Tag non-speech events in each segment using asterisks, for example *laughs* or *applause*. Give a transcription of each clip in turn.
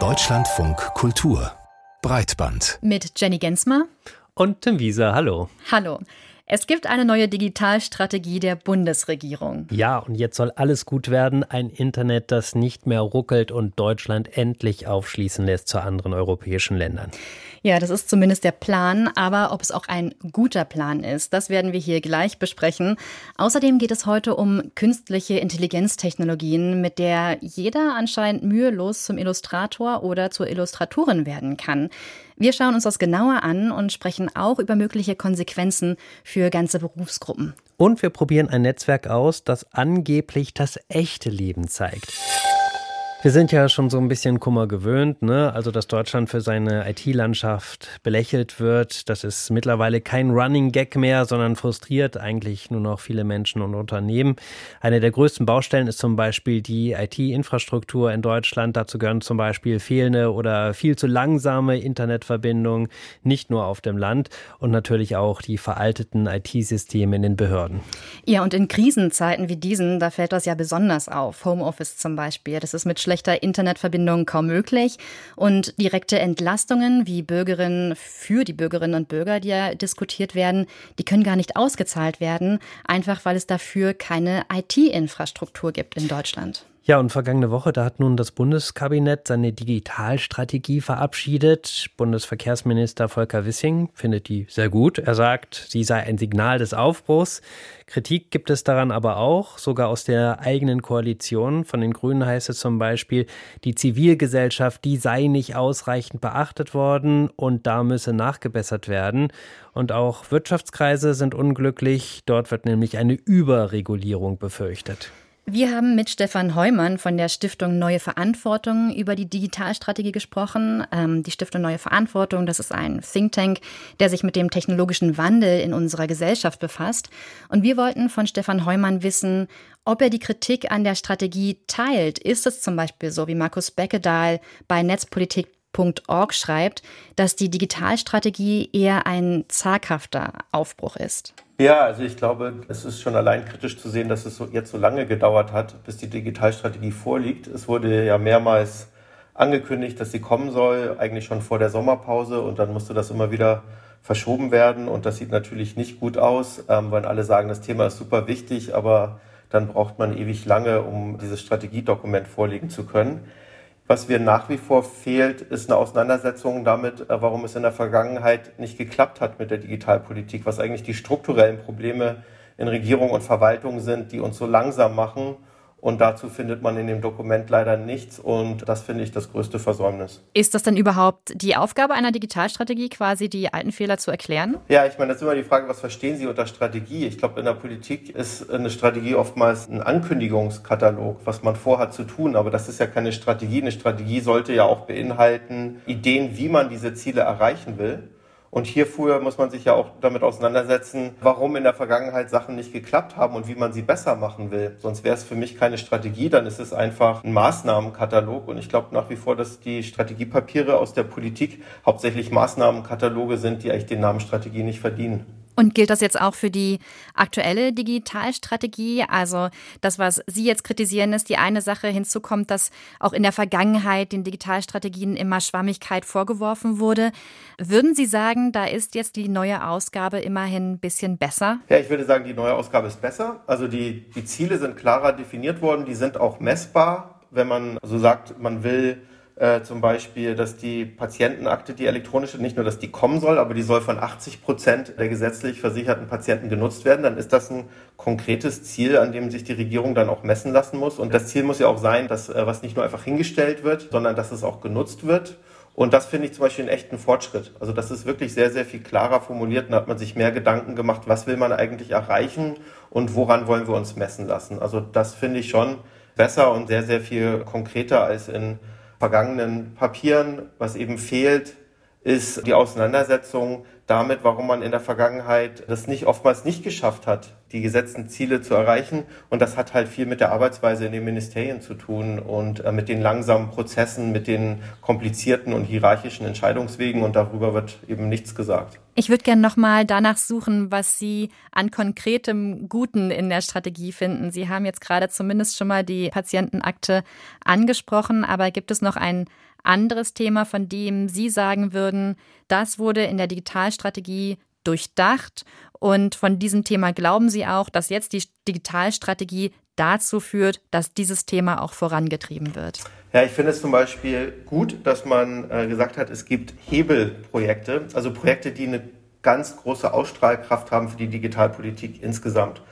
Deutschlandfunk Kultur Breitband mit Jenny Gensmer und Tim Wieser. Hallo. Hallo. Es gibt eine neue Digitalstrategie der Bundesregierung. Ja, und jetzt soll alles gut werden. Ein Internet, das nicht mehr ruckelt und Deutschland endlich aufschließen lässt zu anderen europäischen Ländern. Ja, das ist zumindest der Plan, aber ob es auch ein guter Plan ist, das werden wir hier gleich besprechen. Außerdem geht es heute um künstliche Intelligenztechnologien, mit der jeder anscheinend mühelos zum Illustrator oder zur Illustratorin werden kann. Wir schauen uns das genauer an und sprechen auch über mögliche Konsequenzen für ganze Berufsgruppen. Und wir probieren ein Netzwerk aus, das angeblich das echte Leben zeigt. Wir sind ja schon so ein bisschen Kummer gewöhnt, ne? Also, dass Deutschland für seine IT-Landschaft belächelt wird, das ist mittlerweile kein Running Gag mehr, sondern frustriert eigentlich nur noch viele Menschen und Unternehmen. Eine der größten Baustellen ist zum Beispiel die IT-Infrastruktur in Deutschland. Dazu gehören zum Beispiel fehlende oder viel zu langsame Internetverbindungen, nicht nur auf dem Land und natürlich auch die veralteten IT-Systeme in den Behörden. Ja, und in Krisenzeiten wie diesen, da fällt das ja besonders auf. Homeoffice zum Beispiel, das ist mit schlechter Internetverbindung kaum möglich. Und direkte Entlastungen wie Bürgerinnen für die Bürgerinnen und Bürger, die ja diskutiert werden, die können gar nicht ausgezahlt werden, einfach weil es dafür keine IT-Infrastruktur gibt in Deutschland. Ja, und vergangene Woche, da hat nun das Bundeskabinett seine Digitalstrategie verabschiedet. Bundesverkehrsminister Volker Wissing findet die sehr gut. Er sagt, sie sei ein Signal des Aufbruchs. Kritik gibt es daran aber auch, sogar aus der eigenen Koalition. Von den Grünen heißt es zum Beispiel, die Zivilgesellschaft, die sei nicht ausreichend beachtet worden und da müsse nachgebessert werden. Und auch Wirtschaftskreise sind unglücklich. Dort wird nämlich eine Überregulierung befürchtet. Wir haben mit Stefan Heumann von der Stiftung Neue Verantwortung über die Digitalstrategie gesprochen. Ähm, die Stiftung Neue Verantwortung, das ist ein Think Tank, der sich mit dem technologischen Wandel in unserer Gesellschaft befasst. Und wir wollten von Stefan Heumann wissen, ob er die Kritik an der Strategie teilt. Ist es zum Beispiel so, wie Markus Beckedahl bei Netzpolitik.org schreibt, dass die Digitalstrategie eher ein zaghafter Aufbruch ist? Ja, also ich glaube, es ist schon allein kritisch zu sehen, dass es jetzt so lange gedauert hat, bis die Digitalstrategie vorliegt. Es wurde ja mehrmals angekündigt, dass sie kommen soll, eigentlich schon vor der Sommerpause und dann musste das immer wieder verschoben werden und das sieht natürlich nicht gut aus, ähm, weil alle sagen, das Thema ist super wichtig, aber dann braucht man ewig lange, um dieses Strategiedokument vorlegen zu können. Was wir nach wie vor fehlt, ist eine Auseinandersetzung damit, äh, warum es in der Vergangenheit nicht geklappt hat mit der Digitalpolitik, was eigentlich die strukturellen Probleme in Regierung und Verwaltung sind, die uns so langsam machen und dazu findet man in dem Dokument leider nichts. Und das finde ich das größte Versäumnis. Ist das denn überhaupt die Aufgabe einer Digitalstrategie, quasi die alten Fehler zu erklären? Ja, ich meine, das ist immer die Frage, was verstehen Sie unter Strategie? Ich glaube, in der Politik ist eine Strategie oftmals ein Ankündigungskatalog, was man vorhat zu tun. Aber das ist ja keine Strategie. Eine Strategie sollte ja auch beinhalten Ideen, wie man diese Ziele erreichen will. Und hierfür muss man sich ja auch damit auseinandersetzen, warum in der Vergangenheit Sachen nicht geklappt haben und wie man sie besser machen will. Sonst wäre es für mich keine Strategie, dann ist es einfach ein Maßnahmenkatalog. Und ich glaube nach wie vor, dass die Strategiepapiere aus der Politik hauptsächlich Maßnahmenkataloge sind, die eigentlich den Namen Strategie nicht verdienen. Und gilt das jetzt auch für die aktuelle Digitalstrategie? Also das, was Sie jetzt kritisieren, ist die eine Sache. Hinzu kommt, dass auch in der Vergangenheit den Digitalstrategien immer Schwammigkeit vorgeworfen wurde. Würden Sie sagen, da ist jetzt die neue Ausgabe immerhin ein bisschen besser? Ja, ich würde sagen, die neue Ausgabe ist besser. Also die, die Ziele sind klarer definiert worden, die sind auch messbar. Wenn man so sagt, man will äh, zum Beispiel, dass die Patientenakte, die elektronische, nicht nur, dass die kommen soll, aber die soll von 80 Prozent der gesetzlich versicherten Patienten genutzt werden, dann ist das ein konkretes Ziel, an dem sich die Regierung dann auch messen lassen muss. Und das Ziel muss ja auch sein, dass äh, was nicht nur einfach hingestellt wird, sondern dass es auch genutzt wird. Und das finde ich zum Beispiel einen echten Fortschritt. Also das ist wirklich sehr, sehr viel klarer formuliert da hat man sich mehr Gedanken gemacht, was will man eigentlich erreichen und woran wollen wir uns messen lassen. Also das finde ich schon besser und sehr, sehr viel konkreter als in vergangenen Papieren. Was eben fehlt, ist die Auseinandersetzung damit, warum man in der Vergangenheit das nicht oftmals nicht geschafft hat, die gesetzten Ziele zu erreichen. Und das hat halt viel mit der Arbeitsweise in den Ministerien zu tun und äh, mit den langsamen Prozessen, mit den komplizierten und hierarchischen Entscheidungswegen. Und darüber wird eben nichts gesagt. Ich würde gerne nochmal danach suchen, was Sie an konkretem Guten in der Strategie finden. Sie haben jetzt gerade zumindest schon mal die Patientenakte angesprochen, aber gibt es noch ein anderes Thema, von dem Sie sagen würden, das wurde in der Digitalstrategie durchdacht und von diesem Thema glauben Sie auch, dass jetzt die Digitalstrategie dazu führt, dass dieses Thema auch vorangetrieben wird? Ja, ich finde es zum Beispiel gut, dass man äh, gesagt hat, es gibt Hebelprojekte, also Projekte, die eine ganz große Ausstrahlkraft haben für die Digitalpolitik insgesamt.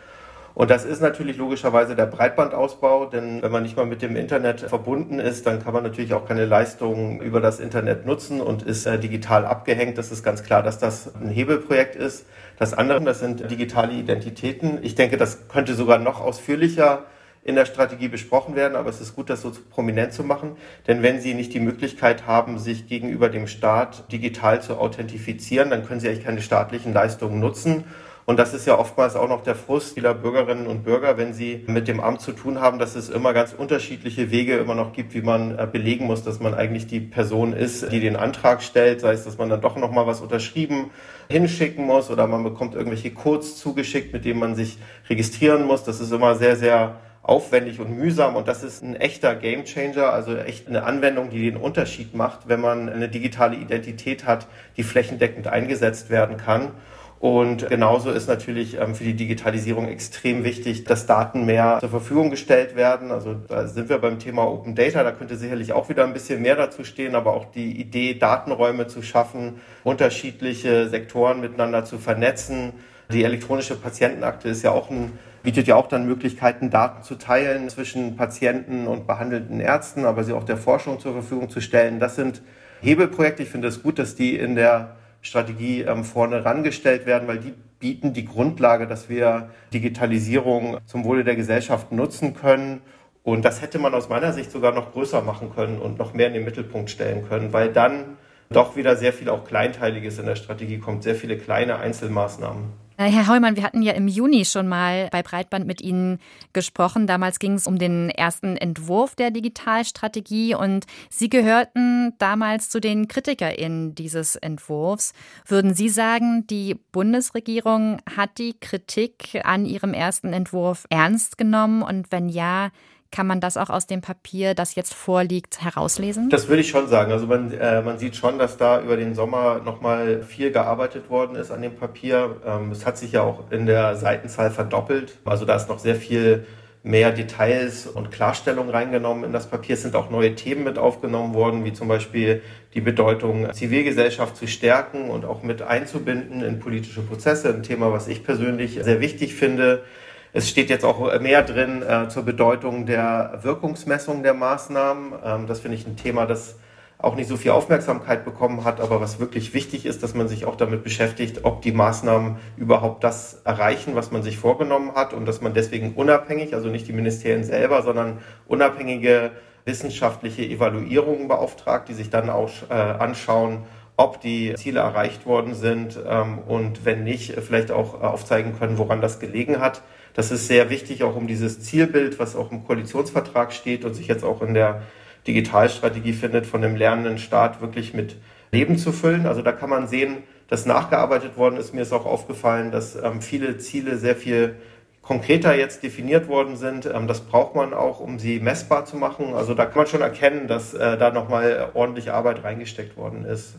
Und das ist natürlich logischerweise der Breitbandausbau, denn wenn man nicht mal mit dem Internet verbunden ist, dann kann man natürlich auch keine Leistungen über das Internet nutzen und ist äh, digital abgehängt. Das ist ganz klar, dass das ein Hebelprojekt ist. Das andere, das sind digitale Identitäten. Ich denke, das könnte sogar noch ausführlicher in der Strategie besprochen werden, aber es ist gut, das so prominent zu machen. Denn wenn Sie nicht die Möglichkeit haben, sich gegenüber dem Staat digital zu authentifizieren, dann können Sie eigentlich keine staatlichen Leistungen nutzen. Und das ist ja oftmals auch noch der Frust vieler Bürgerinnen und Bürger, wenn sie mit dem Amt zu tun haben, dass es immer ganz unterschiedliche Wege immer noch gibt, wie man äh, belegen muss, dass man eigentlich die Person ist, die den Antrag stellt. Sei es, dass man dann doch noch mal was unterschrieben hinschicken muss oder man bekommt irgendwelche Codes zugeschickt, mit denen man sich registrieren muss. Das ist immer sehr, sehr aufwendig und mühsam und das ist ein echter Gamechanger, also echt eine Anwendung, die den Unterschied macht, wenn man eine digitale Identität hat, die flächendeckend eingesetzt werden kann. Und genauso ist natürlich ähm, für die Digitalisierung extrem wichtig, dass Daten mehr zur Verfügung gestellt werden. Also da sind wir beim Thema Open Data. Da könnte sicherlich auch wieder ein bisschen mehr dazu stehen, aber auch die Idee, Datenräume zu schaffen, unterschiedliche Sektoren miteinander zu vernetzen. Die elektronische Patientenakte ist ja auch ein bietet ja auch dann Möglichkeiten, Daten zu teilen zwischen Patienten und behandelnden Ärzten, aber sie auch der Forschung zur Verfügung zu stellen. Das sind Hebelprojekte. Ich finde es gut, dass die in der Strategie ähm, vorne rangestellt werden, weil die bieten die Grundlage, dass wir Digitalisierung zum Wohle der Gesellschaft nutzen können. Und das hätte man aus meiner Sicht sogar noch größer machen können und noch mehr in den Mittelpunkt stellen können, weil dann doch wieder sehr viel auch Kleinteiliges in der Strategie kommt, sehr viele kleine Einzelmaßnahmen. Herr Heumann, wir hatten ja im Juni schon mal bei Breitband mit Ihnen gesprochen. Damals ging es um den ersten Entwurf der Digitalstrategie und Sie gehörten damals zu den KritikerInnen dieses Entwurfs. Würden Sie sagen, die Bundesregierung hat die Kritik an ihrem ersten Entwurf ernst genommen und wenn ja, kann man das auch aus dem Papier, das jetzt vorliegt, herauslesen? Das würde ich schon sagen. Also man, äh, man sieht schon, dass da über den Sommer nochmal viel gearbeitet worden ist an dem Papier. Ähm, es hat sich ja auch in der Seitenzahl verdoppelt. Also da ist noch sehr viel mehr Details und Klarstellungen reingenommen in das Papier. Es sind auch neue Themen mit aufgenommen worden, wie zum Beispiel die Bedeutung, Zivilgesellschaft zu stärken und auch mit einzubinden in politische Prozesse. Ein Thema, was ich persönlich sehr wichtig finde. Es steht jetzt auch mehr drin äh, zur Bedeutung der Wirkungsmessung der Maßnahmen. Ähm, das finde ich ein Thema, das auch nicht so viel Aufmerksamkeit bekommen hat, aber was wirklich wichtig ist, dass man sich auch damit beschäftigt, ob die Maßnahmen überhaupt das erreichen, was man sich vorgenommen hat und dass man deswegen unabhängig, also nicht die Ministerien selber, sondern unabhängige wissenschaftliche Evaluierungen beauftragt, die sich dann auch äh, anschauen, ob die Ziele erreicht worden sind ähm, und wenn nicht, vielleicht auch aufzeigen können, woran das gelegen hat. Das ist sehr wichtig, auch um dieses Zielbild, was auch im Koalitionsvertrag steht und sich jetzt auch in der Digitalstrategie findet, von dem lernenden Staat wirklich mit Leben zu füllen. Also da kann man sehen, dass nachgearbeitet worden ist. Mir ist auch aufgefallen, dass ähm, viele Ziele sehr viel konkreter jetzt definiert worden sind. Ähm, das braucht man auch, um sie messbar zu machen. Also da kann man schon erkennen, dass äh, da nochmal ordentlich Arbeit reingesteckt worden ist.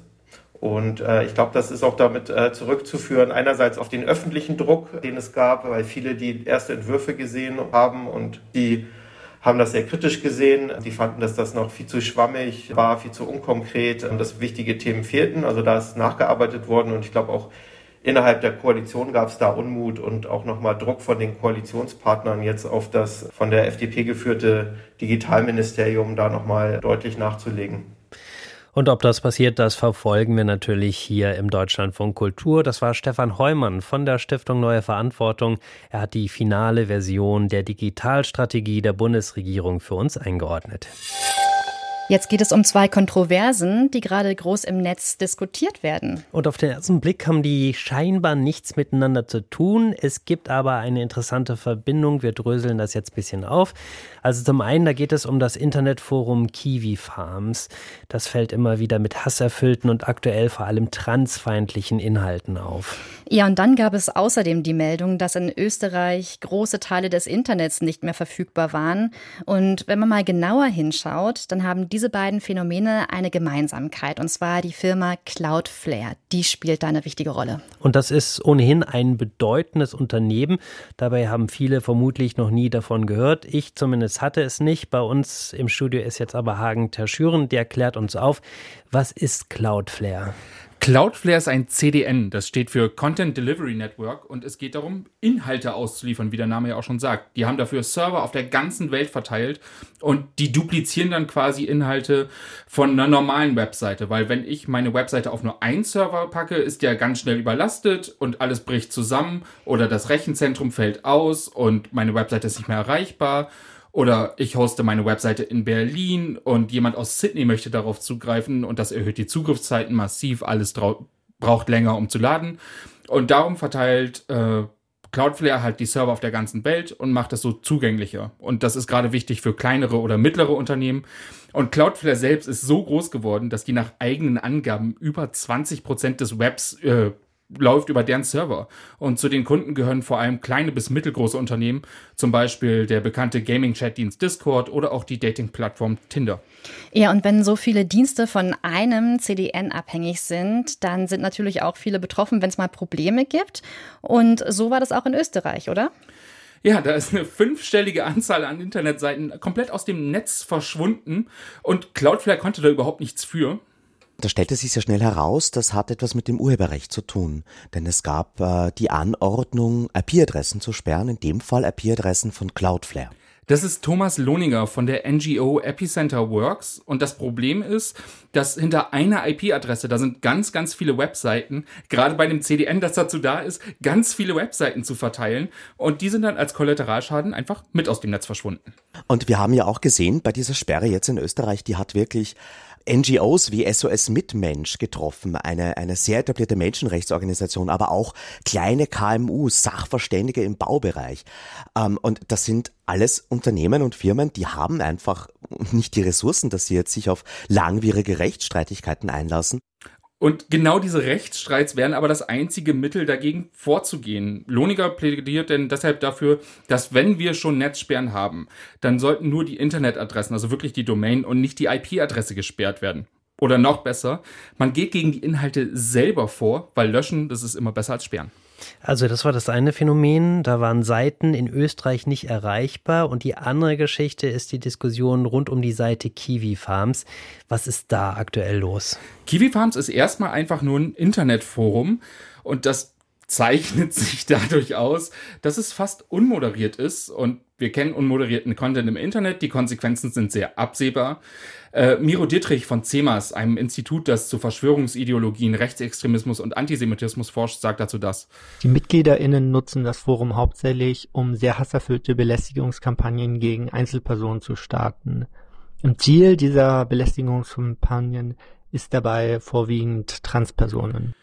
Und äh, ich glaube, das ist auch damit äh, zurückzuführen, einerseits auf den öffentlichen Druck, den es gab, weil viele die erste Entwürfe gesehen haben und die haben das sehr kritisch gesehen. Die fanden, dass das noch viel zu schwammig war, viel zu unkonkret und dass wichtige Themen fehlten. Also da ist nachgearbeitet worden und ich glaube auch innerhalb der Koalition gab es da Unmut und auch nochmal Druck von den Koalitionspartnern jetzt auf das von der FDP geführte Digitalministerium da nochmal deutlich nachzulegen. Und ob das passiert, das verfolgen wir natürlich hier im Deutschlandfunk Kultur. Das war Stefan Heumann von der Stiftung Neue Verantwortung. Er hat die finale Version der Digitalstrategie der Bundesregierung für uns eingeordnet. Jetzt geht es um zwei Kontroversen, die gerade groß im Netz diskutiert werden. Und auf den ersten Blick haben die scheinbar nichts miteinander zu tun. Es gibt aber eine interessante Verbindung. Wir dröseln das jetzt ein bisschen auf. Also zum einen, da geht es um das Internetforum Kiwi Farms. Das fällt immer wieder mit hasserfüllten und aktuell vor allem transfeindlichen Inhalten auf. Ja, und dann gab es außerdem die Meldung, dass in Österreich große Teile des Internets nicht mehr verfügbar waren. Und wenn man mal genauer hinschaut, dann haben diese beiden Phänomene eine Gemeinsamkeit, und zwar die Firma Cloudflare. Die spielt da eine wichtige Rolle. Und das ist ohnehin ein bedeutendes Unternehmen. Dabei haben viele vermutlich noch nie davon gehört. Ich zumindest hatte es nicht. Bei uns im Studio ist jetzt aber Hagen Terschüren, der klärt uns auf, was ist Cloudflare? Cloudflare ist ein CDN, das steht für Content Delivery Network und es geht darum, Inhalte auszuliefern, wie der Name ja auch schon sagt. Die haben dafür Server auf der ganzen Welt verteilt und die duplizieren dann quasi Inhalte von einer normalen Webseite, weil wenn ich meine Webseite auf nur einen Server packe, ist der ganz schnell überlastet und alles bricht zusammen oder das Rechenzentrum fällt aus und meine Webseite ist nicht mehr erreichbar oder ich hoste meine Webseite in Berlin und jemand aus Sydney möchte darauf zugreifen und das erhöht die Zugriffszeiten massiv. Alles braucht länger, um zu laden. Und darum verteilt äh, Cloudflare halt die Server auf der ganzen Welt und macht das so zugänglicher. Und das ist gerade wichtig für kleinere oder mittlere Unternehmen. Und Cloudflare selbst ist so groß geworden, dass die nach eigenen Angaben über 20 Prozent des Webs äh, läuft über deren Server. Und zu den Kunden gehören vor allem kleine bis mittelgroße Unternehmen, zum Beispiel der bekannte Gaming-Chat-Dienst Discord oder auch die Dating-Plattform Tinder. Ja, und wenn so viele Dienste von einem CDN abhängig sind, dann sind natürlich auch viele betroffen, wenn es mal Probleme gibt. Und so war das auch in Österreich, oder? Ja, da ist eine fünfstellige Anzahl an Internetseiten komplett aus dem Netz verschwunden und Cloudflare konnte da überhaupt nichts für. Da stellte sich sehr schnell heraus, das hat etwas mit dem Urheberrecht zu tun, denn es gab äh, die Anordnung, IP-Adressen zu sperren, in dem Fall IP-Adressen von Cloudflare. Das ist Thomas Lohninger von der NGO Epicenter Works. Und das Problem ist, dass hinter einer IP-Adresse, da sind ganz, ganz viele Webseiten, gerade bei dem CDN, das dazu da ist, ganz viele Webseiten zu verteilen. Und die sind dann als Kollateralschaden einfach mit aus dem Netz verschwunden. Und wir haben ja auch gesehen, bei dieser Sperre jetzt in Österreich, die hat wirklich NGOs wie SOS Mitmensch getroffen, eine, eine sehr etablierte Menschenrechtsorganisation, aber auch kleine KMUs, Sachverständige im Baubereich. Ähm, und das sind alles Unternehmen und Firmen, die haben einfach nicht die Ressourcen, dass sie jetzt sich auf langwierige Rechtsstreitigkeiten einlassen. Und genau diese Rechtsstreits wären aber das einzige Mittel, dagegen vorzugehen. Lohniger plädiert denn deshalb dafür, dass wenn wir schon Netzsperren haben, dann sollten nur die Internetadressen, also wirklich die Domain und nicht die IP-Adresse gesperrt werden. Oder noch besser, man geht gegen die Inhalte selber vor, weil löschen, das ist immer besser als sperren. Also das war das eine Phänomen, da waren Seiten in Österreich nicht erreichbar und die andere Geschichte ist die Diskussion rund um die Seite Kiwi Farms. Was ist da aktuell los? Kiwi Farms ist erstmal einfach nur ein Internetforum und das zeichnet *laughs* sich dadurch aus, dass es fast unmoderiert ist und wir kennen unmoderierten Content im Internet, die Konsequenzen sind sehr absehbar. Äh, Miro Dietrich von CEMAS, einem Institut, das zu Verschwörungsideologien, Rechtsextremismus und Antisemitismus forscht, sagt dazu das. Die MitgliederInnen nutzen das Forum hauptsächlich, um sehr hasserfüllte Belästigungskampagnen gegen Einzelpersonen zu starten. Im Ziel dieser Belästigungskampagnen ist dabei vorwiegend Transpersonen.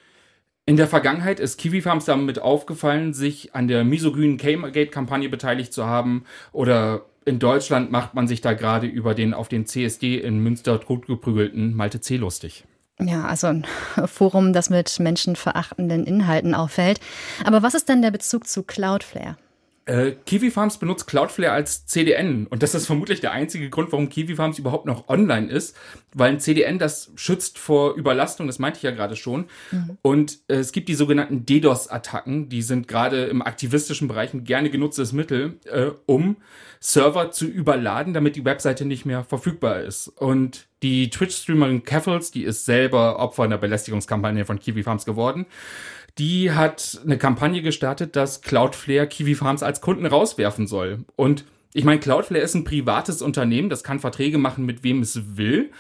In der Vergangenheit ist Kiwi Farms damit aufgefallen, sich an der misogynen Gamergate-Kampagne beteiligt zu haben. Oder in Deutschland macht man sich da gerade über den auf den CSD in Münster totgeprügelten Malte C. lustig. Ja, also ein Forum, das mit menschenverachtenden Inhalten auffällt. Aber was ist denn der Bezug zu Cloudflare? Äh, Kiwi Farms benutzt Cloudflare als CDN und das ist vermutlich der einzige Grund, warum Kiwi Farms überhaupt noch online ist, weil ein CDN das schützt vor Überlastung, das meinte ich ja gerade schon. Mhm. Und äh, es gibt die sogenannten DDoS-Attacken, die sind gerade im aktivistischen Bereich ein gerne genutztes Mittel, äh, um Server zu überladen, damit die Webseite nicht mehr verfügbar ist. Und die Twitch-Streamerin Caffels, die ist selber Opfer einer Belästigungskampagne von Kiwi Farms geworden die hat eine Kampagne gestartet, dass Cloudflare Kiwi Farms als Kunden rauswerfen soll. Und ich meine, Cloudflare ist ein privates Unternehmen, das kann Verträge machen, mit wem es will.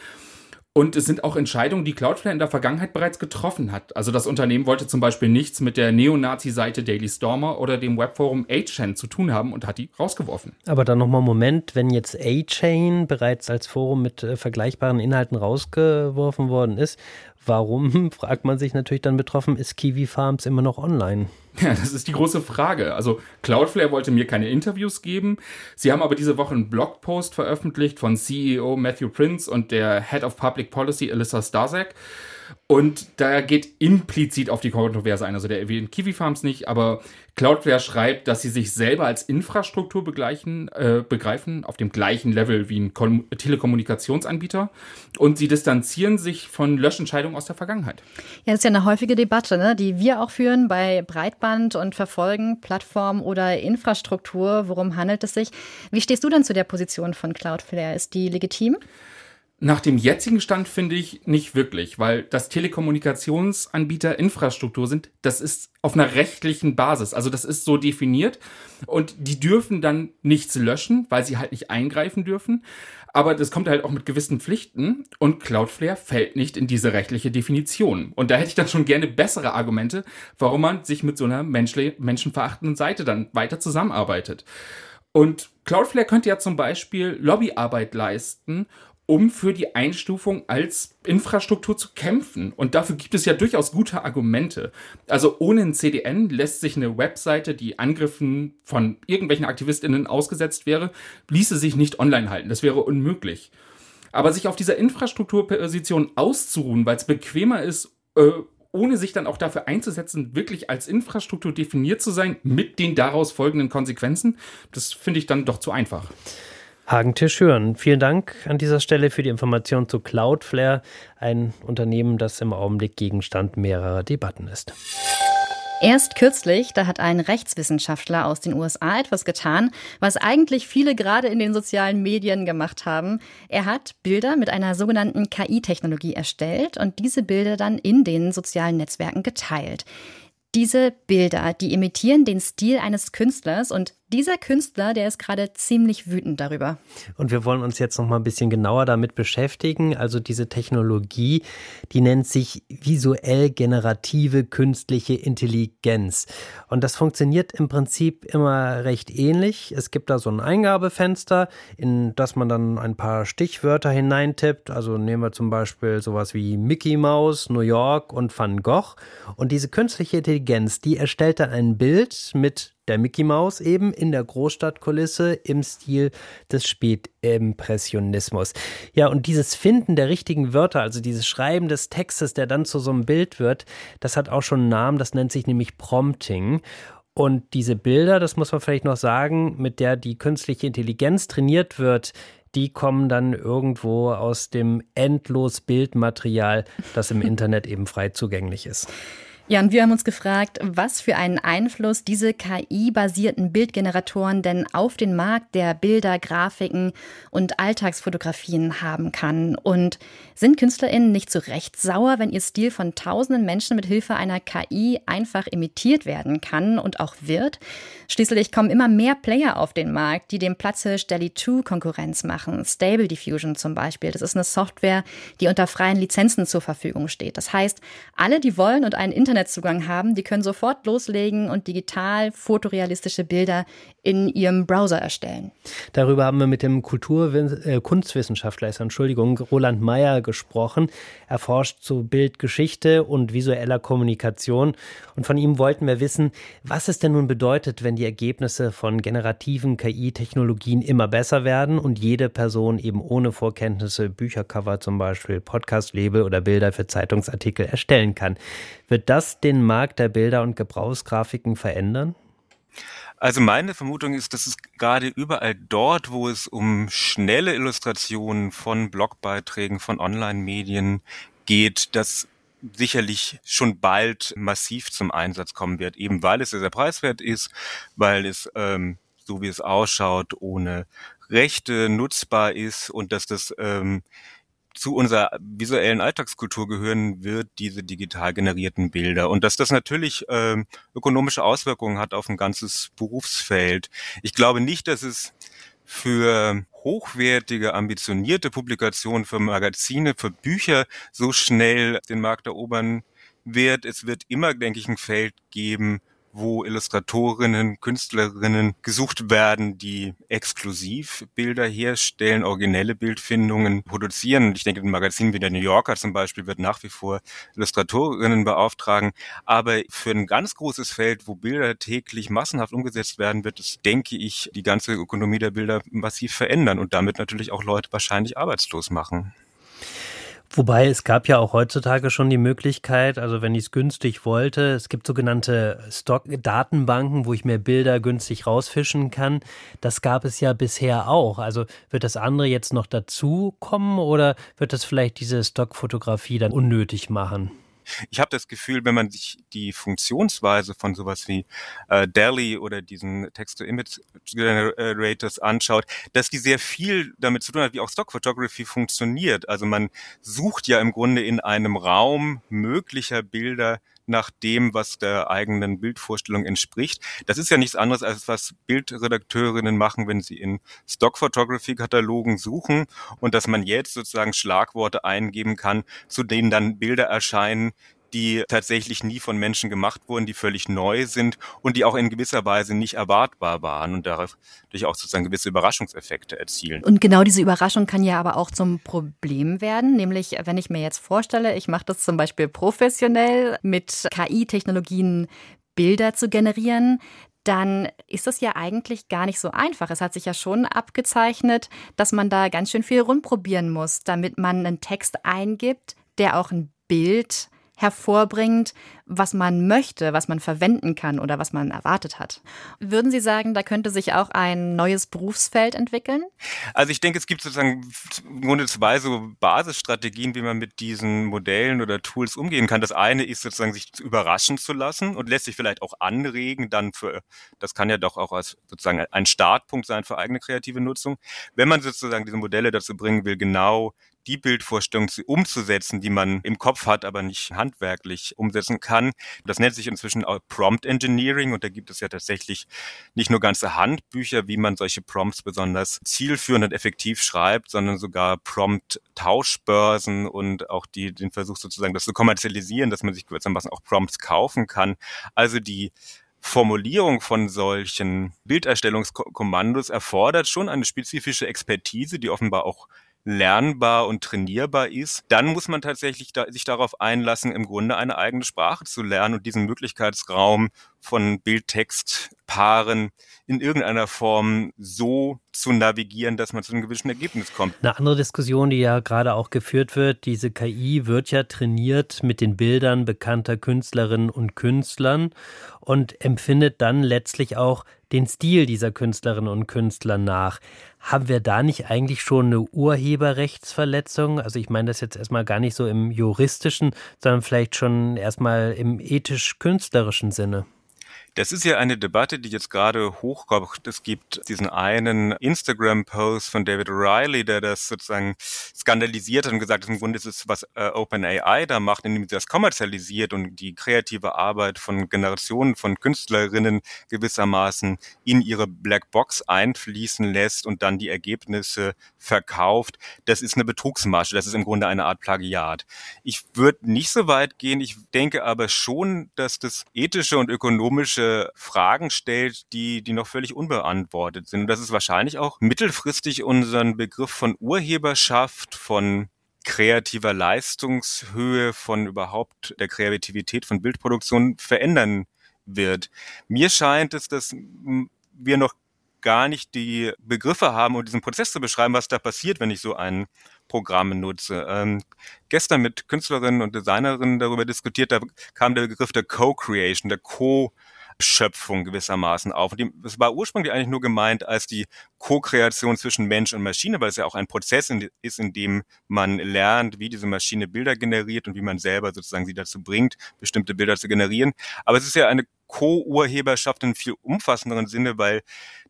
Und es sind auch Entscheidungen, die Cloudflare in der Vergangenheit bereits getroffen hat. Also das Unternehmen wollte zum Beispiel nichts mit der Neonazi-Seite Daily Stormer oder dem Webforum A-Chain zu tun haben und hat die rausgeworfen. Aber dann nochmal Moment, wenn jetzt A-Chain bereits als Forum mit äh, vergleichbaren Inhalten rausgeworfen worden ist, warum, *laughs* fragt man sich natürlich dann betroffen, ist Kiwi Farms immer noch online? Ja, das ist die große Frage. Also Cloudflare wollte mir keine Interviews geben. Sie haben aber diese Woche einen Blogpost veröffentlicht von CEO Matthew Prince und der Head of Public Policy Alyssa Starzak. Und da geht implizit auf die Kontroverse ein. Also der erwähnt Kiwi Farms nicht, aber Cloudflare schreibt, dass sie sich selber als Infrastruktur begleichen, äh, begreifen, auf dem gleichen Level wie ein Kom Telekommunikationsanbieter. Und sie distanzieren sich von Löschentscheidungen aus der Vergangenheit. Ja, das ist ja eine häufige Debatte, ne, die wir auch führen bei Breitband und Verfolgen, Plattform oder Infrastruktur. Worum handelt es sich? Wie stehst du denn zu der Position von Cloudflare? Ist die legitim? Nach dem jetzigen Stand finde ich nicht wirklich, weil das Telekommunikationsanbieter Infrastruktur sind, das ist auf einer rechtlichen Basis. Also das ist so definiert und die dürfen dann nichts löschen, weil sie halt nicht eingreifen dürfen. Aber das kommt halt auch mit gewissen Pflichten und Cloudflare fällt nicht in diese rechtliche Definition. Und da hätte ich dann schon gerne bessere Argumente, warum man sich mit so einer menschenverachtenden Seite dann weiter zusammenarbeitet. Und Cloudflare könnte ja zum Beispiel Lobbyarbeit leisten um für die Einstufung als Infrastruktur zu kämpfen. Und dafür gibt es ja durchaus gute Argumente. Also ohne ein CDN lässt sich eine Webseite, die Angriffen von irgendwelchen AktivistInnen ausgesetzt wäre, ließe sich nicht online halten. Das wäre unmöglich. Aber sich auf dieser Infrastrukturposition auszuruhen, weil es bequemer ist, äh, ohne sich dann auch dafür einzusetzen, wirklich als Infrastruktur definiert zu sein, mit den daraus folgenden Konsequenzen, das finde ich dann doch zu einfach. Hagentisch hören. Vielen Dank an dieser Stelle für die Information zu Cloudflare, ein Unternehmen, das im Augenblick Gegenstand mehrerer Debatten ist. Erst kürzlich, da hat ein Rechtswissenschaftler aus den USA etwas getan, was eigentlich viele gerade in den sozialen Medien gemacht haben. Er hat Bilder mit einer sogenannten KI-Technologie erstellt und diese Bilder dann in den sozialen Netzwerken geteilt. Diese Bilder, die imitieren den Stil eines Künstlers und dieser Künstler, der ist gerade ziemlich wütend darüber. Und wir wollen uns jetzt noch mal ein bisschen genauer damit beschäftigen. Also diese Technologie, die nennt sich visuell generative künstliche Intelligenz. Und das funktioniert im Prinzip immer recht ähnlich. Es gibt da so ein Eingabefenster, in das man dann ein paar Stichwörter hineintippt. Also nehmen wir zum Beispiel sowas wie Mickey Mouse, New York und Van Gogh. Und diese künstliche Intelligenz, die erstellt dann ein Bild mit der Mickey Mouse eben in der Großstadtkulisse im Stil des Spätimpressionismus. Ja, und dieses Finden der richtigen Wörter, also dieses Schreiben des Textes, der dann zu so einem Bild wird, das hat auch schon einen Namen, das nennt sich nämlich Prompting. Und diese Bilder, das muss man vielleicht noch sagen, mit der die künstliche Intelligenz trainiert wird, die kommen dann irgendwo aus dem endlos Bildmaterial, das im *laughs* Internet eben frei zugänglich ist. Ja, und wir haben uns gefragt, was für einen Einfluss diese KI-basierten Bildgeneratoren denn auf den Markt der Bilder, Grafiken und Alltagsfotografien haben kann. Und sind KünstlerInnen nicht zu Recht sauer, wenn ihr Stil von tausenden Menschen mit Hilfe einer KI einfach imitiert werden kann und auch wird? Schließlich kommen immer mehr Player auf den Markt, die dem Platze Steli 2 Konkurrenz machen. Stable Diffusion zum Beispiel. Das ist eine Software, die unter freien Lizenzen zur Verfügung steht. Das heißt, alle, die wollen und einen Internet Internetzugang haben, die können sofort loslegen und digital fotorealistische Bilder in ihrem Browser erstellen. Darüber haben wir mit dem Kultur äh, Kunstwissenschaftler, Entschuldigung, Roland Meyer gesprochen. Er forscht zu Bildgeschichte und visueller Kommunikation. Und von ihm wollten wir wissen, was es denn nun bedeutet, wenn die Ergebnisse von generativen KI-Technologien immer besser werden und jede Person eben ohne Vorkenntnisse Büchercover zum Beispiel, Podcast-Label oder Bilder für Zeitungsartikel erstellen kann. Wird das den Markt der Bilder und Gebrauchsgrafiken verändern? Also meine Vermutung ist, dass es gerade überall dort, wo es um schnelle Illustrationen von Blogbeiträgen, von Online-Medien geht, dass sicherlich schon bald massiv zum Einsatz kommen wird, eben weil es sehr, sehr preiswert ist, weil es, ähm, so wie es ausschaut, ohne Rechte nutzbar ist und dass das ähm, zu unserer visuellen Alltagskultur gehören wird, diese digital generierten Bilder. Und dass das natürlich ähm, ökonomische Auswirkungen hat auf ein ganzes Berufsfeld. Ich glaube nicht, dass es für hochwertige, ambitionierte Publikationen, für Magazine, für Bücher so schnell den Markt erobern wird. Es wird immer, denke ich, ein Feld geben, wo Illustratorinnen, Künstlerinnen gesucht werden, die exklusiv Bilder herstellen, originelle Bildfindungen produzieren. Ich denke, ein Magazin wie der New Yorker zum Beispiel wird nach wie vor Illustratorinnen beauftragen. Aber für ein ganz großes Feld, wo Bilder täglich massenhaft umgesetzt werden, wird es, denke ich, die ganze Ökonomie der Bilder massiv verändern und damit natürlich auch Leute wahrscheinlich arbeitslos machen. Wobei es gab ja auch heutzutage schon die Möglichkeit, also wenn ich es günstig wollte, es gibt sogenannte Stock-Datenbanken, wo ich mir Bilder günstig rausfischen kann. Das gab es ja bisher auch. Also wird das andere jetzt noch dazu kommen oder wird das vielleicht diese Stockfotografie dann unnötig machen? Ich habe das Gefühl, wenn man sich die Funktionsweise von sowas wie äh, DALI oder diesen Text-to-Image-Generators anschaut, dass die sehr viel damit zu tun hat, wie auch Stock Photography funktioniert. Also man sucht ja im Grunde in einem Raum möglicher Bilder nach dem, was der eigenen Bildvorstellung entspricht. Das ist ja nichts anderes, als was Bildredakteurinnen machen, wenn sie in Stock-Photography-Katalogen suchen und dass man jetzt sozusagen Schlagworte eingeben kann, zu denen dann Bilder erscheinen, die tatsächlich nie von Menschen gemacht wurden, die völlig neu sind und die auch in gewisser Weise nicht erwartbar waren und dadurch auch sozusagen gewisse Überraschungseffekte erzielen. Und genau diese Überraschung kann ja aber auch zum Problem werden, nämlich wenn ich mir jetzt vorstelle, ich mache das zum Beispiel professionell mit KI-Technologien Bilder zu generieren, dann ist das ja eigentlich gar nicht so einfach. Es hat sich ja schon abgezeichnet, dass man da ganz schön viel rumprobieren muss, damit man einen Text eingibt, der auch ein Bild hervorbringt, was man möchte, was man verwenden kann oder was man erwartet hat. Würden Sie sagen, da könnte sich auch ein neues Berufsfeld entwickeln? Also ich denke, es gibt sozusagen im Grunde zwei so Basisstrategien, wie man mit diesen Modellen oder Tools umgehen kann. Das eine ist sozusagen, sich überraschen zu lassen und lässt sich vielleicht auch anregen, dann für, das kann ja doch auch als sozusagen ein Startpunkt sein für eigene kreative Nutzung. Wenn man sozusagen diese Modelle dazu bringen will, genau die Bildvorstellung umzusetzen, die man im Kopf hat, aber nicht handwerklich umsetzen kann. Das nennt sich inzwischen auch Prompt Engineering und da gibt es ja tatsächlich nicht nur ganze Handbücher, wie man solche Prompts besonders zielführend und effektiv schreibt, sondern sogar Prompt-Tauschbörsen und auch die, den Versuch sozusagen, das zu kommerzialisieren, dass man sich gewissermaßen auch Prompts kaufen kann. Also die Formulierung von solchen Bilderstellungskommandos erfordert schon eine spezifische Expertise, die offenbar auch lernbar und trainierbar ist, dann muss man tatsächlich da, sich darauf einlassen, im Grunde eine eigene Sprache zu lernen und diesen Möglichkeitsraum von Bild-Text-Paaren in irgendeiner Form so zu navigieren, dass man zu einem gewissen Ergebnis kommt. Eine andere Diskussion, die ja gerade auch geführt wird, diese KI wird ja trainiert mit den Bildern bekannter Künstlerinnen und Künstlern und empfindet dann letztlich auch den Stil dieser Künstlerinnen und Künstler nach. Haben wir da nicht eigentlich schon eine Urheberrechtsverletzung? Also ich meine das jetzt erstmal gar nicht so im juristischen, sondern vielleicht schon erstmal im ethisch-künstlerischen Sinne. Das ist ja eine Debatte, die jetzt gerade hochkommt. Es gibt diesen einen Instagram-Post von David O'Reilly, der das sozusagen skandalisiert hat und gesagt hat, im Grunde ist es, was äh, OpenAI da macht, indem sie das kommerzialisiert und die kreative Arbeit von Generationen von Künstlerinnen gewissermaßen in ihre Blackbox einfließen lässt und dann die Ergebnisse verkauft. Das ist eine Betrugsmasche. Das ist im Grunde eine Art Plagiat. Ich würde nicht so weit gehen. Ich denke aber schon, dass das ethische und ökonomische Fragen stellt, die, die noch völlig unbeantwortet sind. Und das ist wahrscheinlich auch mittelfristig unseren Begriff von Urheberschaft, von kreativer Leistungshöhe, von überhaupt der Kreativität von Bildproduktion verändern wird. Mir scheint es, dass wir noch gar nicht die Begriffe haben, um diesen Prozess zu beschreiben, was da passiert, wenn ich so ein Programm nutze. Ähm, gestern mit Künstlerinnen und Designerinnen darüber diskutiert, da kam der Begriff der Co-Creation, der Co- Schöpfung gewissermaßen auf. Und das war ursprünglich eigentlich nur gemeint als die Co-Kreation zwischen Mensch und Maschine, weil es ja auch ein Prozess ist, in dem man lernt, wie diese Maschine Bilder generiert und wie man selber sozusagen sie dazu bringt, bestimmte Bilder zu generieren. Aber es ist ja eine Co-Urheberschaft in viel umfassenderen Sinne, weil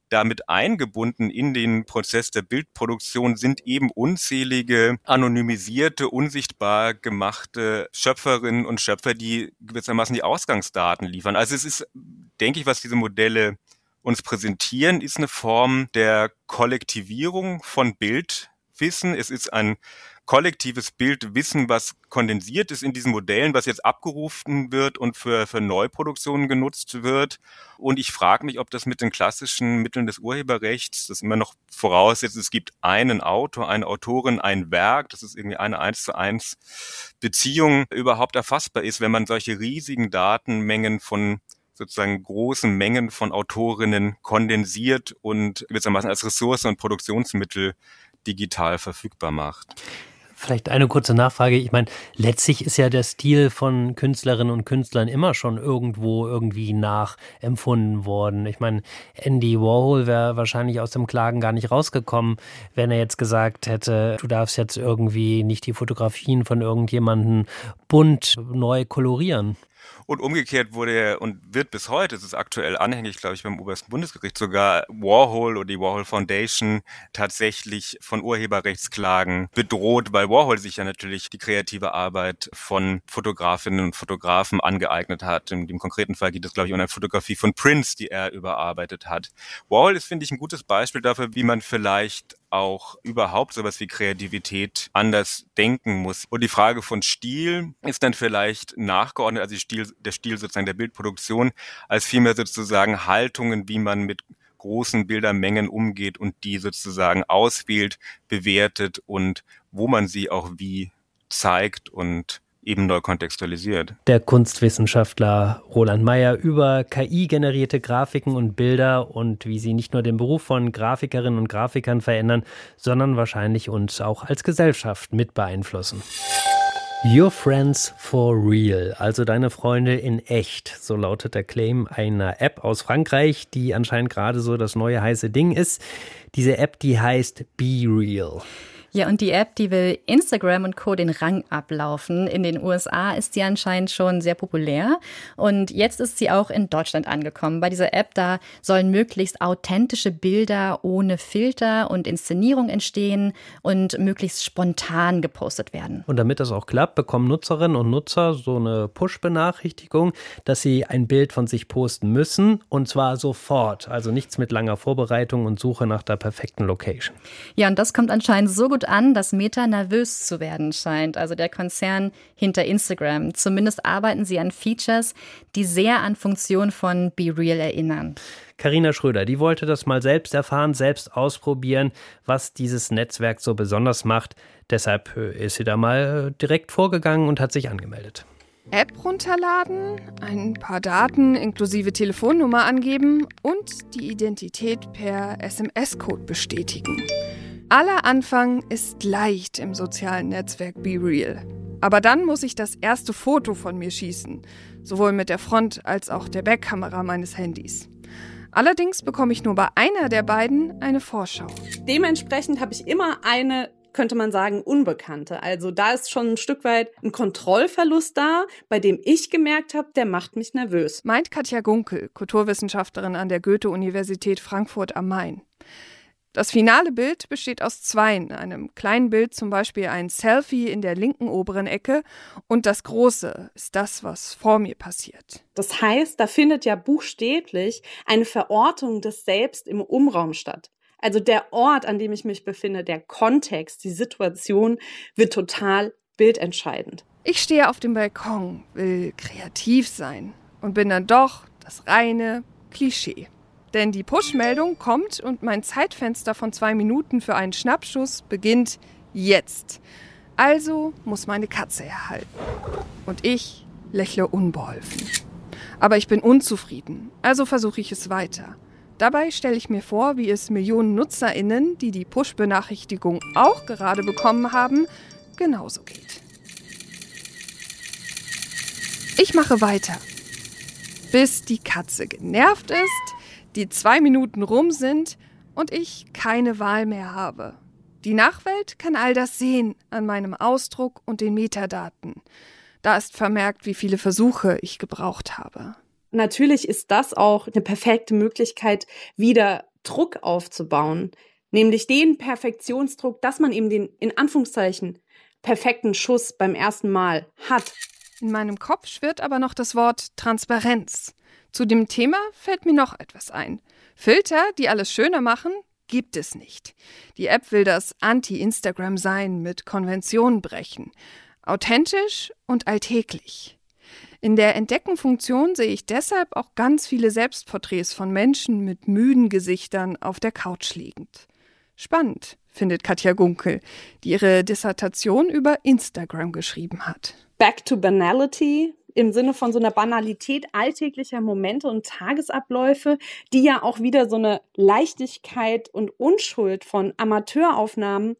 damit eingebunden in den Prozess der Bildproduktion sind eben unzählige anonymisierte, unsichtbar gemachte Schöpferinnen und Schöpfer, die gewissermaßen die Ausgangsdaten liefern. Also es ist, denke ich, was diese Modelle uns präsentieren, ist eine Form der Kollektivierung von Bildwissen. Es ist ein kollektives Bild Wissen, was kondensiert ist in diesen Modellen, was jetzt abgerufen wird und für, für Neuproduktionen genutzt wird. Und ich frage mich, ob das mit den klassischen Mitteln des Urheberrechts, das immer noch voraussetzt, es gibt einen Autor, eine Autorin, ein Werk, das ist irgendwie eine eins zu eins Beziehung überhaupt erfassbar ist, wenn man solche riesigen Datenmengen von sozusagen großen Mengen von Autorinnen kondensiert und gewissermaßen als Ressource und Produktionsmittel digital verfügbar macht. Vielleicht eine kurze Nachfrage. Ich meine, letztlich ist ja der Stil von Künstlerinnen und Künstlern immer schon irgendwo irgendwie nachempfunden worden. Ich meine, Andy Warhol wäre wahrscheinlich aus dem Klagen gar nicht rausgekommen, wenn er jetzt gesagt hätte, du darfst jetzt irgendwie nicht die Fotografien von irgendjemanden bunt neu kolorieren. Und umgekehrt wurde und wird bis heute, es ist aktuell anhängig, glaube ich, beim obersten Bundesgericht sogar Warhol oder die Warhol Foundation tatsächlich von Urheberrechtsklagen bedroht, weil Warhol sich ja natürlich die kreative Arbeit von Fotografinnen und Fotografen angeeignet hat. In dem konkreten Fall geht es, glaube ich, um eine Fotografie von Prince, die er überarbeitet hat. Warhol ist, finde ich, ein gutes Beispiel dafür, wie man vielleicht auch überhaupt sowas wie Kreativität anders denken muss. Und die Frage von Stil ist dann vielleicht nachgeordnet, also Stil, der Stil sozusagen der Bildproduktion, als vielmehr sozusagen Haltungen, wie man mit großen Bildermengen umgeht und die sozusagen auswählt, bewertet und wo man sie auch wie zeigt und eben neu kontextualisiert. Der Kunstwissenschaftler Roland Mayer über KI-generierte Grafiken und Bilder und wie sie nicht nur den Beruf von Grafikerinnen und Grafikern verändern, sondern wahrscheinlich uns auch als Gesellschaft mit beeinflussen. Your Friends for Real, also deine Freunde in echt, so lautet der Claim einer App aus Frankreich, die anscheinend gerade so das neue heiße Ding ist. Diese App, die heißt Be Real. Ja, und die App, die will Instagram und Co. den Rang ablaufen. In den USA ist sie anscheinend schon sehr populär. Und jetzt ist sie auch in Deutschland angekommen. Bei dieser App, da sollen möglichst authentische Bilder ohne Filter und Inszenierung entstehen und möglichst spontan gepostet werden. Und damit das auch klappt, bekommen Nutzerinnen und Nutzer so eine Push-Benachrichtigung, dass sie ein Bild von sich posten müssen. Und zwar sofort. Also nichts mit langer Vorbereitung und Suche nach der perfekten Location. Ja, und das kommt anscheinend so gut gut an, dass Meta nervös zu werden scheint, also der Konzern hinter Instagram. Zumindest arbeiten sie an Features, die sehr an Funktionen von Be Real erinnern. Karina Schröder, die wollte das mal selbst erfahren, selbst ausprobieren, was dieses Netzwerk so besonders macht. Deshalb ist sie da mal direkt vorgegangen und hat sich angemeldet. App runterladen, ein paar Daten inklusive Telefonnummer angeben und die Identität per SMS-Code bestätigen. Aller Anfang ist leicht im sozialen Netzwerk Be Real. Aber dann muss ich das erste Foto von mir schießen, sowohl mit der Front- als auch der Backkamera meines Handys. Allerdings bekomme ich nur bei einer der beiden eine Vorschau. Dementsprechend habe ich immer eine könnte man sagen, Unbekannte. Also da ist schon ein Stück weit ein Kontrollverlust da, bei dem ich gemerkt habe, der macht mich nervös. Meint Katja Gunkel, Kulturwissenschaftlerin an der Goethe-Universität Frankfurt am Main. Das finale Bild besteht aus zweien, einem kleinen Bild zum Beispiel ein Selfie in der linken oberen Ecke und das große ist das, was vor mir passiert. Das heißt, da findet ja buchstäblich eine Verortung des Selbst im Umraum statt. Also der Ort, an dem ich mich befinde, der Kontext, die Situation wird total bildentscheidend. Ich stehe auf dem Balkon, will kreativ sein und bin dann doch das reine Klischee. Denn die Push-Meldung kommt und mein Zeitfenster von zwei Minuten für einen Schnappschuss beginnt jetzt. Also muss meine Katze erhalten. Und ich lächle unbeholfen. Aber ich bin unzufrieden, also versuche ich es weiter. Dabei stelle ich mir vor, wie es Millionen NutzerInnen, die die Push-Benachrichtigung auch gerade bekommen haben, genauso geht. Ich mache weiter, bis die Katze genervt ist die zwei Minuten rum sind und ich keine Wahl mehr habe. Die Nachwelt kann all das sehen an meinem Ausdruck und den Metadaten. Da ist vermerkt, wie viele Versuche ich gebraucht habe. Natürlich ist das auch eine perfekte Möglichkeit, wieder Druck aufzubauen, nämlich den Perfektionsdruck, dass man eben den in Anführungszeichen perfekten Schuss beim ersten Mal hat. In meinem Kopf schwirrt aber noch das Wort Transparenz. Zu dem Thema fällt mir noch etwas ein. Filter, die alles schöner machen, gibt es nicht. Die App will das Anti-Instagram-Sein mit Konventionen brechen. Authentisch und alltäglich. In der Entdecken-Funktion sehe ich deshalb auch ganz viele Selbstporträts von Menschen mit müden Gesichtern auf der Couch liegend. Spannend, findet Katja Gunkel, die ihre Dissertation über Instagram geschrieben hat. Back to Banality im Sinne von so einer Banalität alltäglicher Momente und Tagesabläufe, die ja auch wieder so eine Leichtigkeit und Unschuld von Amateuraufnahmen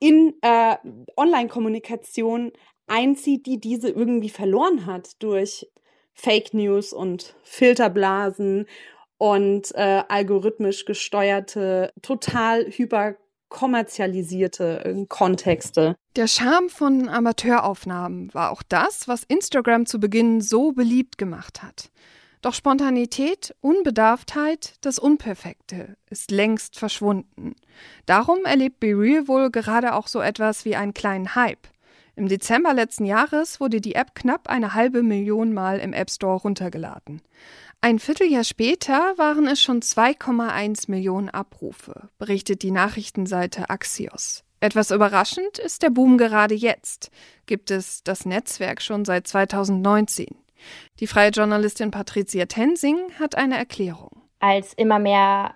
in äh, Online-Kommunikation einzieht, die diese irgendwie verloren hat durch Fake News und Filterblasen und äh, algorithmisch gesteuerte, total hyper kommerzialisierte äh, Kontexte. Der Charme von Amateuraufnahmen war auch das, was Instagram zu Beginn so beliebt gemacht hat. Doch Spontanität, Unbedarftheit, das Unperfekte ist längst verschwunden. Darum erlebt BeReal wohl gerade auch so etwas wie einen kleinen Hype. Im Dezember letzten Jahres wurde die App knapp eine halbe Million Mal im App Store runtergeladen. Ein Vierteljahr später waren es schon 2,1 Millionen Abrufe, berichtet die Nachrichtenseite Axios. Etwas überraschend ist der Boom gerade jetzt. Gibt es das Netzwerk schon seit 2019. Die freie Journalistin Patricia Tensing hat eine Erklärung. Als immer mehr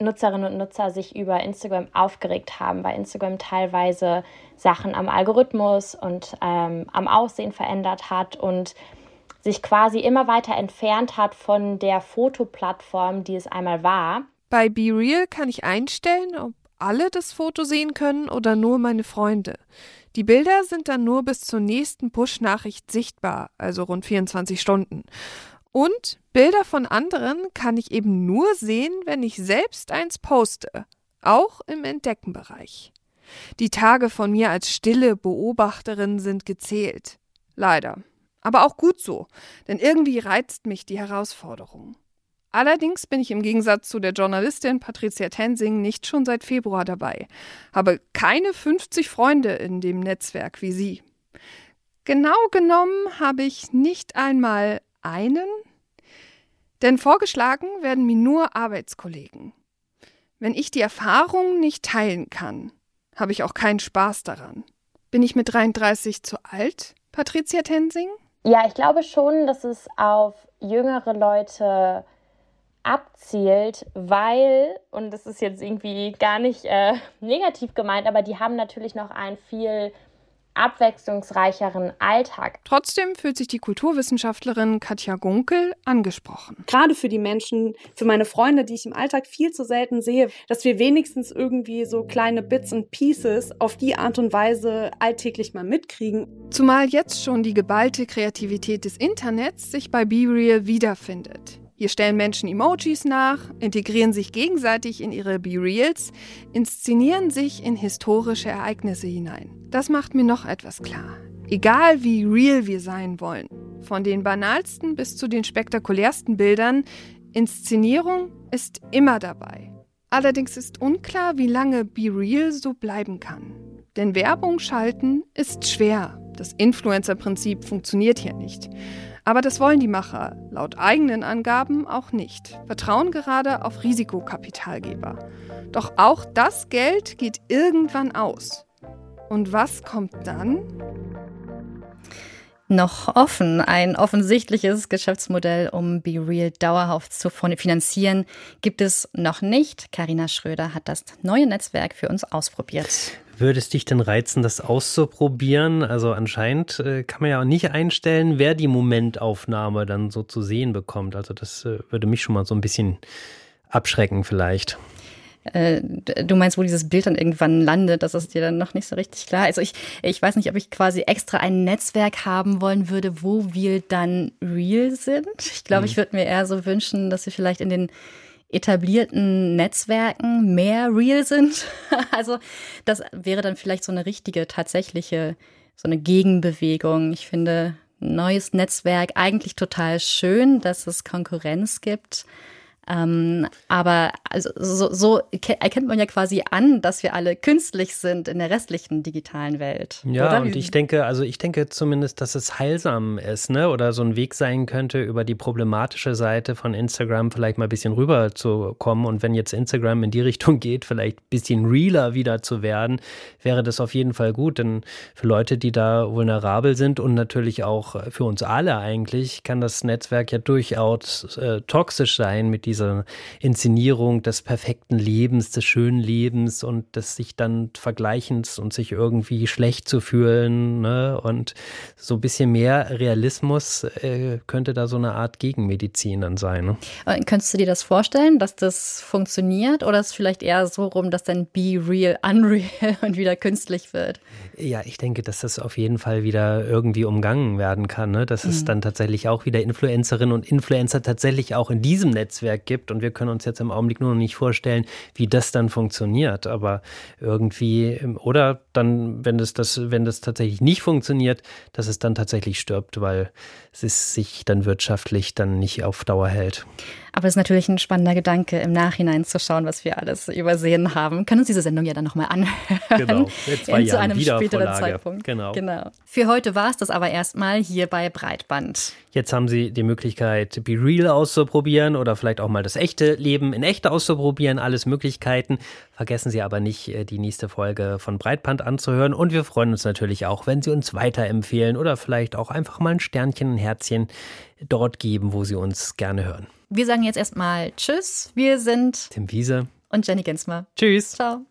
Nutzerinnen und Nutzer sich über Instagram aufgeregt haben, weil Instagram teilweise Sachen am Algorithmus und ähm, am Aussehen verändert hat und sich quasi immer weiter entfernt hat von der Fotoplattform, die es einmal war. Bei BeReal kann ich einstellen, ob alle das Foto sehen können oder nur meine Freunde. Die Bilder sind dann nur bis zur nächsten Push-Nachricht sichtbar, also rund 24 Stunden. Und Bilder von anderen kann ich eben nur sehen, wenn ich selbst eins poste, auch im Entdeckenbereich. Die Tage von mir als stille Beobachterin sind gezählt. Leider. Aber auch gut so, denn irgendwie reizt mich die Herausforderung. Allerdings bin ich im Gegensatz zu der Journalistin Patricia Tensing nicht schon seit Februar dabei, habe keine 50 Freunde in dem Netzwerk wie sie. Genau genommen habe ich nicht einmal einen, denn vorgeschlagen werden mir nur Arbeitskollegen. Wenn ich die Erfahrung nicht teilen kann, habe ich auch keinen Spaß daran. Bin ich mit 33 zu alt, Patricia Tensing? Ja, ich glaube schon, dass es auf jüngere Leute abzielt, weil, und das ist jetzt irgendwie gar nicht äh, negativ gemeint, aber die haben natürlich noch ein viel abwechslungsreicheren Alltag. Trotzdem fühlt sich die Kulturwissenschaftlerin Katja Gunkel angesprochen. Gerade für die Menschen, für meine Freunde, die ich im Alltag viel zu selten sehe, dass wir wenigstens irgendwie so kleine Bits and Pieces auf die Art und Weise alltäglich mal mitkriegen. Zumal jetzt schon die geballte Kreativität des Internets sich bei BeReal wiederfindet. Hier stellen Menschen Emojis nach, integrieren sich gegenseitig in ihre Be-Reals, inszenieren sich in historische Ereignisse hinein. Das macht mir noch etwas klar. Egal wie real wir sein wollen, von den banalsten bis zu den spektakulärsten Bildern, Inszenierung ist immer dabei. Allerdings ist unklar, wie lange Be Real so bleiben kann. Denn Werbung schalten ist schwer. Das Influencer-Prinzip funktioniert hier nicht. Aber das wollen die Macher laut eigenen Angaben auch nicht, vertrauen gerade auf Risikokapitalgeber. Doch auch das Geld geht irgendwann aus. Und was kommt dann? noch offen. Ein offensichtliches Geschäftsmodell, um BeReal dauerhaft zu finanzieren, gibt es noch nicht. Karina Schröder hat das neue Netzwerk für uns ausprobiert. Würde es dich denn reizen, das auszuprobieren? Also anscheinend äh, kann man ja auch nicht einstellen, wer die Momentaufnahme dann so zu sehen bekommt. Also das äh, würde mich schon mal so ein bisschen abschrecken vielleicht. Äh, du meinst, wo dieses Bild dann irgendwann landet, das ist dir dann noch nicht so richtig klar. Also ich, ich weiß nicht, ob ich quasi extra ein Netzwerk haben wollen würde, wo wir dann real sind. Ich glaube, mhm. ich würde mir eher so wünschen, dass wir vielleicht in den etablierten Netzwerken mehr real sind. *laughs* also das wäre dann vielleicht so eine richtige, tatsächliche, so eine Gegenbewegung. Ich finde neues Netzwerk eigentlich total schön, dass es Konkurrenz gibt. Ähm, aber also so, so erkennt man ja quasi an, dass wir alle künstlich sind in der restlichen digitalen Welt. Ja, oder? und ich denke, also ich denke zumindest, dass es heilsam ist, ne? Oder so ein Weg sein könnte, über die problematische Seite von Instagram vielleicht mal ein bisschen rüber zu kommen. Und wenn jetzt Instagram in die Richtung *laughs* geht, vielleicht ein bisschen realer wieder zu werden, wäre das auf jeden Fall gut. Denn für Leute, die da vulnerabel sind und natürlich auch für uns alle eigentlich, kann das Netzwerk ja durchaus äh, toxisch sein mit diesem diese Inszenierung des perfekten Lebens, des schönen Lebens und des sich dann Vergleichens und sich irgendwie schlecht zu fühlen. Ne? Und so ein bisschen mehr Realismus äh, könnte da so eine Art Gegenmedizin dann sein. Ne? Könntest du dir das vorstellen, dass das funktioniert oder ist es vielleicht eher so rum, dass dann Be Real Unreal *laughs* und wieder künstlich wird? Ja, ich denke, dass das auf jeden Fall wieder irgendwie umgangen werden kann. Ne? Dass mhm. es dann tatsächlich auch wieder Influencerinnen und Influencer tatsächlich auch in diesem Netzwerk gibt. Und wir können uns jetzt im Augenblick nur noch nicht vorstellen, wie das dann funktioniert. Aber irgendwie, ähm, oder dann, wenn das, das, wenn das tatsächlich nicht funktioniert, dass es dann tatsächlich stirbt, weil es sich dann wirtschaftlich dann nicht auf Dauer hält. Aber es ist natürlich ein spannender Gedanke, im Nachhinein zu schauen, was wir alles übersehen haben. Können uns diese Sendung ja dann nochmal anhören. Genau, in zwei zu einem späteren Zeitpunkt. Genau. genau. Für heute war es das aber erstmal hier bei Breitband. Jetzt haben Sie die Möglichkeit, Be Real auszuprobieren oder vielleicht auch mal das echte Leben in echt auszuprobieren. Alles Möglichkeiten. Vergessen Sie aber nicht, äh, die nächste Folge von Breitband anzuhören. Und wir freuen uns natürlich auch, wenn Sie uns weiterempfehlen oder vielleicht auch einfach mal ein Sternchen, ein Herzchen dort geben, wo Sie uns gerne hören. Wir sagen jetzt erstmal Tschüss. Wir sind Tim Wiese und Jenny Gensmer. Tschüss. Ciao.